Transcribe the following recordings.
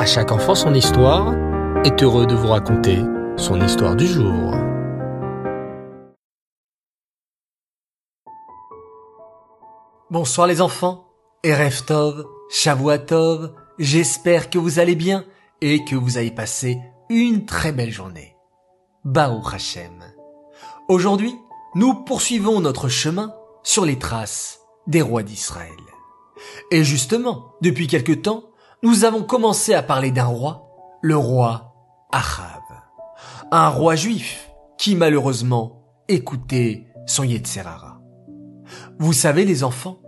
À chaque enfant son histoire est heureux de vous raconter son histoire du jour. Bonsoir les enfants, Erev Tov, Shavuatov, j'espère que vous allez bien et que vous avez passé une très belle journée. Baou Hashem. Aujourd'hui, nous poursuivons notre chemin sur les traces des rois d'Israël. Et justement, depuis quelque temps, nous avons commencé à parler d'un roi, le roi Achav. Un roi juif qui malheureusement écoutait son Yetzerara. Vous savez les enfants,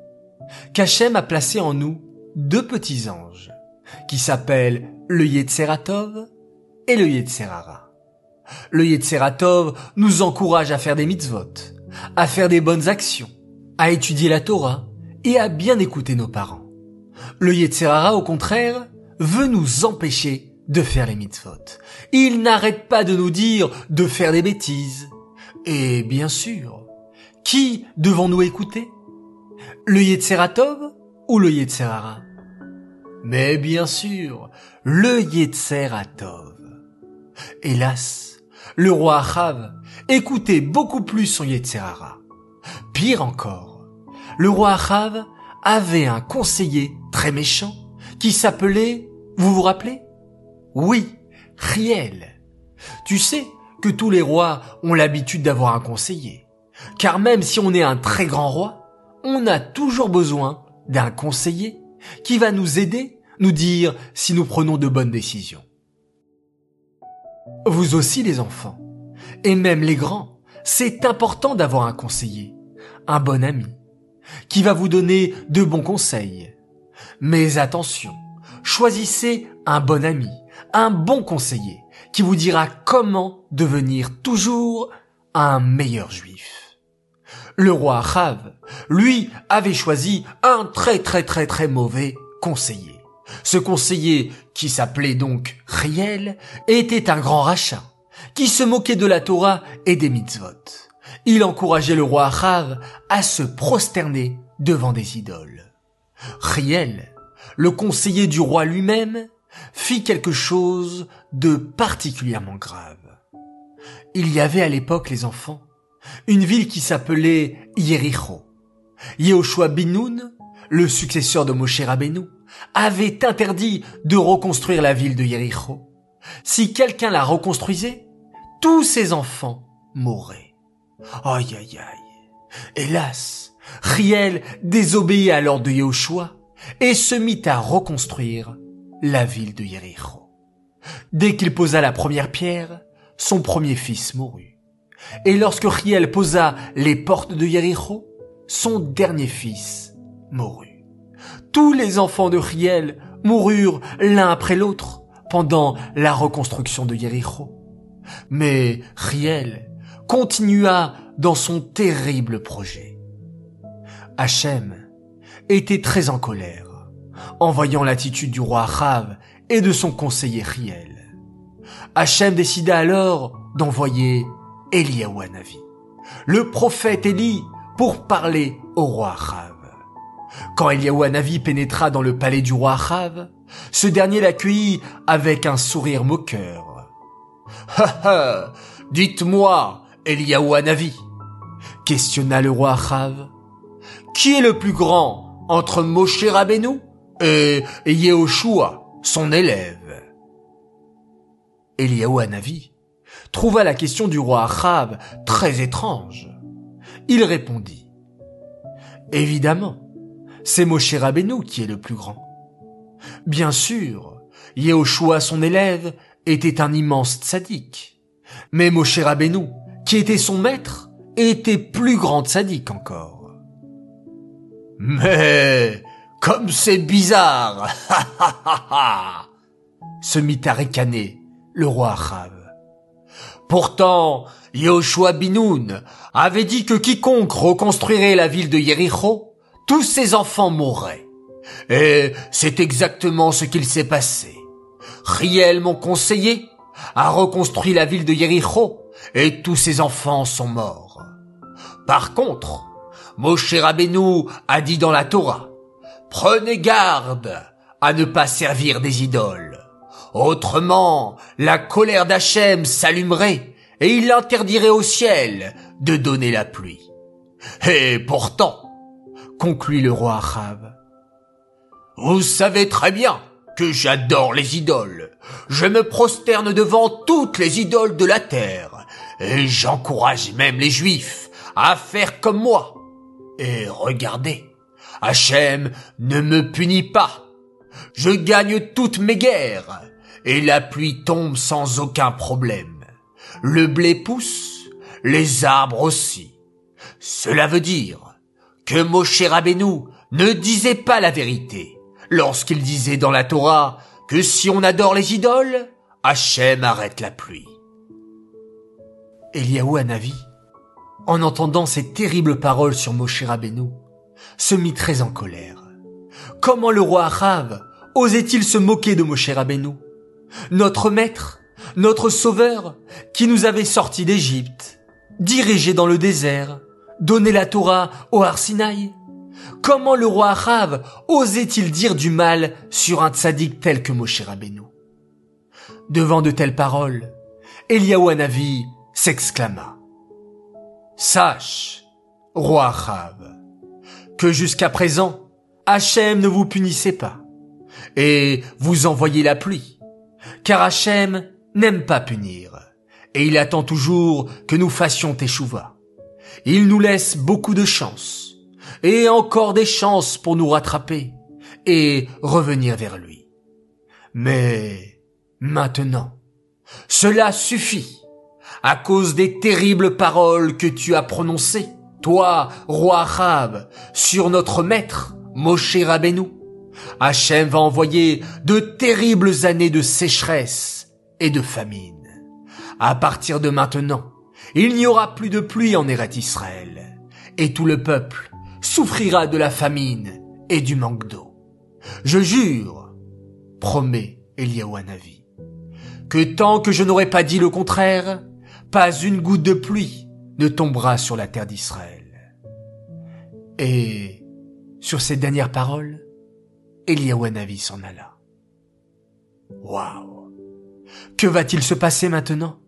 qu'Hachem a placé en nous deux petits anges qui s'appellent le Yetzeratov et le Yetzerara. Le Yetzeratov nous encourage à faire des mitzvot, à faire des bonnes actions, à étudier la Torah et à bien écouter nos parents. Le Yetzerara, au contraire, veut nous empêcher de faire les mitzvot. Il n'arrête pas de nous dire de faire des bêtises. Et bien sûr, qui devons-nous écouter? Le Yetzeratov ou le Yetzerara Mais bien sûr, le Yetzeratov. Hélas, le roi Achav écoutait beaucoup plus son Yetzerara. Pire encore, le roi Achav avait un conseiller très méchant qui s'appelait, vous vous rappelez? Oui, Riel. Tu sais que tous les rois ont l'habitude d'avoir un conseiller. Car même si on est un très grand roi, on a toujours besoin d'un conseiller qui va nous aider, nous dire si nous prenons de bonnes décisions. Vous aussi les enfants, et même les grands, c'est important d'avoir un conseiller, un bon ami, qui va vous donner de bons conseils. Mais attention, choisissez un bon ami, un bon conseiller, qui vous dira comment devenir toujours un meilleur juif. Le roi Achav, lui, avait choisi un très très très très mauvais conseiller. Ce conseiller, qui s'appelait donc Riel, était un grand rachat, qui se moquait de la Torah et des mitzvot il encourageait le roi Achav à se prosterner devant des idoles. Riel, le conseiller du roi lui-même, fit quelque chose de particulièrement grave. Il y avait à l'époque, les enfants, une ville qui s'appelait Yericho. Yehoshua Binoun, le successeur de Moshe Rabbeinu, avait interdit de reconstruire la ville de Yericho. Si quelqu'un la reconstruisait, tous ses enfants mourraient. Aïe aïe aïe. Hélas, Riel désobéit à l'ordre de Yahushua et se mit à reconstruire la ville de Yericho. Dès qu'il posa la première pierre, son premier fils mourut. Et lorsque Riel posa les portes de Yericho, son dernier fils mourut. Tous les enfants de Riel moururent l'un après l'autre pendant la reconstruction de Yericho. Mais Riel continua dans son terrible projet. Hachem était très en colère en voyant l'attitude du roi Achav et de son conseiller Riel. Hachem décida alors d'envoyer Eliyahu le prophète Élie, pour parler au roi Achav. Quand Eliyahu pénétra dans le palais du roi Achav, ce dernier l'accueillit avec un sourire moqueur. Ha ha, dites-moi, Eliyahu Hanavi questionna le roi Achav. Qui est le plus grand entre Moshe Rabbeinu et Yehoshua, son élève? Eliyahu Hanavi trouva la question du roi Achav très étrange. Il répondit Évidemment, c'est Moshe Rabbeinu qui est le plus grand. Bien sûr, Yehoshua, son élève, était un immense tzaddik. Mais Moshe Rabbeinu qui était son maître, était plus grand sadique encore. Mais, comme c'est bizarre, se mit à ricaner le roi Achav. Pourtant, Yoshua Binoun avait dit que quiconque reconstruirait la ville de Yericho, tous ses enfants mourraient. Et c'est exactement ce qu'il s'est passé. Riel, mon conseiller, a reconstruit la ville de Yericho et tous ses enfants sont morts. Par contre, Moshe Rabbeinu a dit dans la Torah, prenez garde à ne pas servir des idoles. Autrement, la colère d'Hachem s'allumerait et il interdirait au ciel de donner la pluie. Et pourtant, conclut le roi arabe, vous savez très bien que j'adore les idoles. Je me prosterne devant toutes les idoles de la terre et j'encourage même les juifs à faire comme moi. Et regardez, Hachem ne me punit pas. Je gagne toutes mes guerres et la pluie tombe sans aucun problème. Le blé pousse, les arbres aussi. Cela veut dire que Moshe Rabbeinu ne disait pas la vérité lorsqu'il disait dans la Torah que si on adore les idoles, Hachem arrête la pluie. Eliaou Hanavi, en entendant ces terribles paroles sur Moshe Rabbeinu, se mit très en colère. Comment le roi arabe osait-il se moquer de Moshe Rabbeinu notre maître, notre sauveur, qui nous avait sortis d'Égypte, dirigé dans le désert, donné la Torah au Arsinaï. Comment le roi arabe osait-il dire du mal sur un tzaddik tel que Moshe Rabbeinu? Devant de telles paroles, Eliaou Hanavi s'exclama. Sache, roi arabe, que jusqu'à présent, Hachem ne vous punissait pas, et vous envoyez la pluie, car Hachem n'aime pas punir, et il attend toujours que nous fassions teshuva. Il nous laisse beaucoup de chances, et encore des chances pour nous rattraper, et revenir vers lui. Mais maintenant, cela suffit, à cause des terribles paroles que tu as prononcées, toi, roi arabe, sur notre maître, Moshe Rabbeinu. Hachem va envoyer de terribles années de sécheresse et de famine. À partir de maintenant, il n'y aura plus de pluie en Eret Israël, et tout le peuple souffrira de la famine et du manque d'eau. Je jure, promet Eliaou Hanavi, que tant que je n'aurai pas dit le contraire, pas une goutte de pluie ne tombera sur la terre d'Israël. Et sur ces dernières paroles, Eliaou s'en alla. Waouh Que va-t-il se passer maintenant?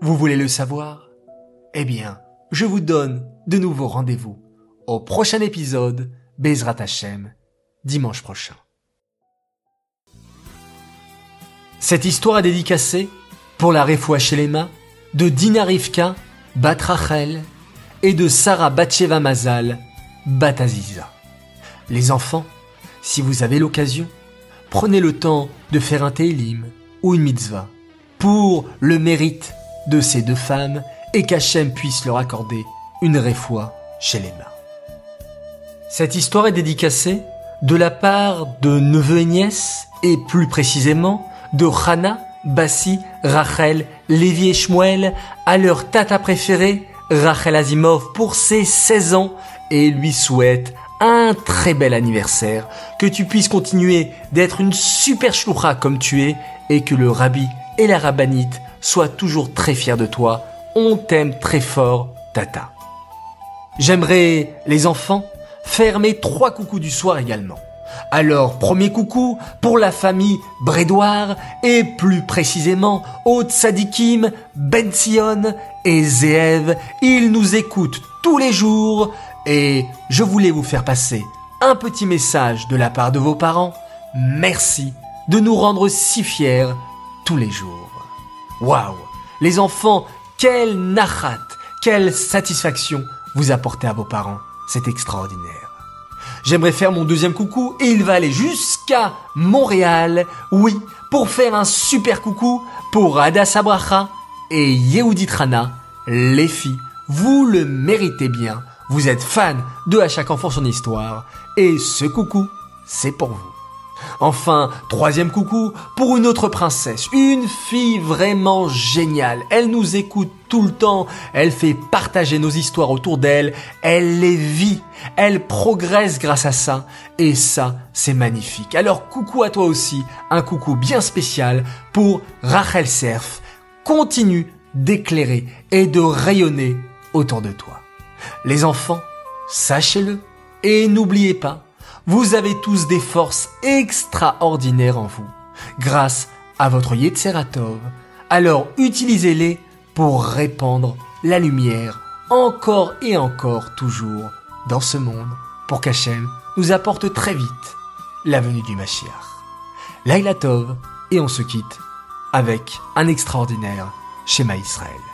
Vous voulez le savoir? Eh bien, je vous donne de nouveaux rendez-vous au prochain épisode Bezrat Hashem, dimanche prochain. Cette histoire est dédicacée pour la Refoua Shelema de Dina Rivka, Bat Rachel et de Sarah Batsheva Mazal, Bataziza. Les enfants, si vous avez l'occasion, prenez le temps de faire un Télim ou une mitzvah pour le mérite de ces deux femmes et qu'Hachem puisse leur accorder une réfoie chez les mains. Cette histoire est dédicacée de la part de neveux et nièces et plus précisément de Hana, Bassi, Rachel, Lévi et Shmuel à leur tata préférée, Rachel Azimov, pour ses 16 ans et lui souhaite un très bel anniversaire, que tu puisses continuer d'être une super shloucha comme tu es et que le rabbi et la rabbinite soient toujours très fiers de toi. On t'aime très fort, Tata. J'aimerais, les enfants, faire mes trois coucous du soir également. Alors, premier coucou pour la famille Brédoire et plus précisément aux Tzadikim, Ben Sion et Zeev. Ils nous écoutent tous les jours et je voulais vous faire passer un petit message de la part de vos parents. Merci de nous rendre si fiers tous les jours. Waouh Les enfants, quelle nachat, quelle satisfaction vous apportez à vos parents. C'est extraordinaire. J'aimerais faire mon deuxième coucou et il va aller jusqu'à Montréal. Oui, pour faire un super coucou pour Ada Sabracha et Yehudi Trana. Les filles, vous le méritez bien. Vous êtes fan de À chaque enfant son histoire. Et ce coucou, c'est pour vous. Enfin, troisième coucou pour une autre princesse, une fille vraiment géniale. Elle nous écoute tout le temps, elle fait partager nos histoires autour d'elle, elle les vit, elle progresse grâce à ça, et ça, c'est magnifique. Alors coucou à toi aussi, un coucou bien spécial pour Rachel Serf. Continue d'éclairer et de rayonner autour de toi. Les enfants, sachez-le et n'oubliez pas, vous avez tous des forces extraordinaires en vous, grâce à votre Yetzeratov, alors utilisez-les pour répandre la lumière encore et encore toujours dans ce monde pour qu'Hachem nous apporte très vite la venue du Mashiach. Laila Tov et on se quitte avec un extraordinaire schéma Israël.